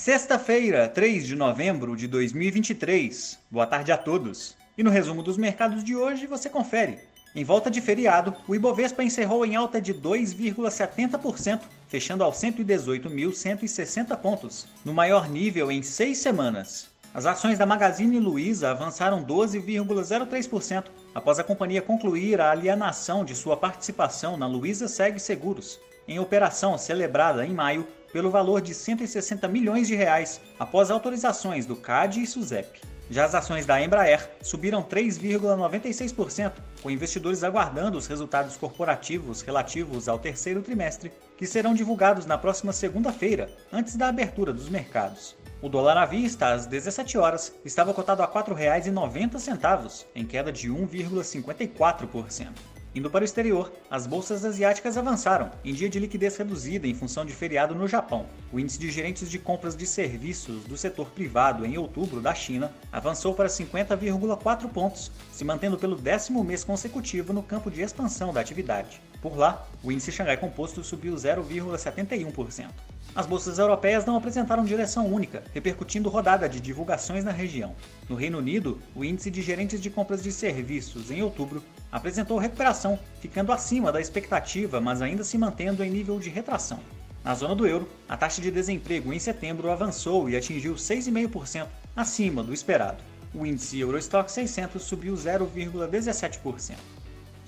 Sexta-feira, 3 de novembro de 2023. Boa tarde a todos. E no resumo dos mercados de hoje você confere. Em volta de feriado, o Ibovespa encerrou em alta de 2,70%, fechando aos 118.160 pontos, no maior nível em seis semanas. As ações da Magazine Luiza avançaram 12,03% após a companhia concluir a alienação de sua participação na Luiza Seg Seguros, em operação celebrada em maio pelo valor de 160 milhões de reais, após autorizações do CAD e SUSEP. Já as ações da Embraer subiram 3,96%, com investidores aguardando os resultados corporativos relativos ao terceiro trimestre, que serão divulgados na próxima segunda-feira, antes da abertura dos mercados. O dólar à vista, às 17 horas, estava cotado a R$ 4,90, em queda de 1,54%. Indo para o exterior, as bolsas asiáticas avançaram, em dia de liquidez reduzida em função de feriado no Japão. O índice de gerentes de compras de serviços do setor privado em outubro da China avançou para 50,4 pontos, se mantendo pelo décimo mês consecutivo no campo de expansão da atividade. Por lá, o índice Xangai Composto subiu 0,71%. As bolsas europeias não apresentaram direção única, repercutindo rodada de divulgações na região. No Reino Unido, o índice de gerentes de compras de serviços em outubro apresentou recuperação, ficando acima da expectativa, mas ainda se mantendo em nível de retração. Na zona do euro, a taxa de desemprego em setembro avançou e atingiu 6,5%, acima do esperado. O índice Eurostock 600 subiu 0,17%.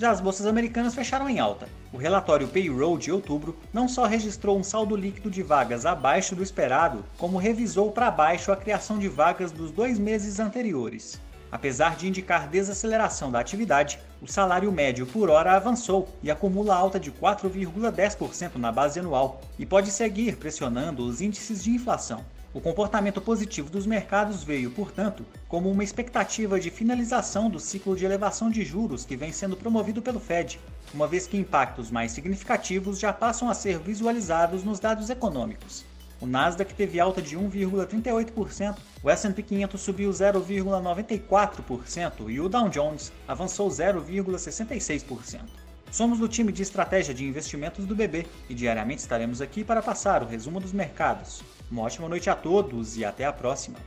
Já as bolsas americanas fecharam em alta. O relatório Payroll de outubro não só registrou um saldo líquido de vagas abaixo do esperado, como revisou para baixo a criação de vagas dos dois meses anteriores. Apesar de indicar desaceleração da atividade, o salário médio por hora avançou e acumula alta de 4,10% na base anual e pode seguir pressionando os índices de inflação. O comportamento positivo dos mercados veio, portanto, como uma expectativa de finalização do ciclo de elevação de juros que vem sendo promovido pelo Fed, uma vez que impactos mais significativos já passam a ser visualizados nos dados econômicos. O Nasdaq teve alta de 1,38%, o S&P 500 subiu 0,94% e o Dow Jones avançou 0,66%. Somos do time de estratégia de investimentos do BB e diariamente estaremos aqui para passar o resumo dos mercados. Uma ótima noite a todos e até a próxima!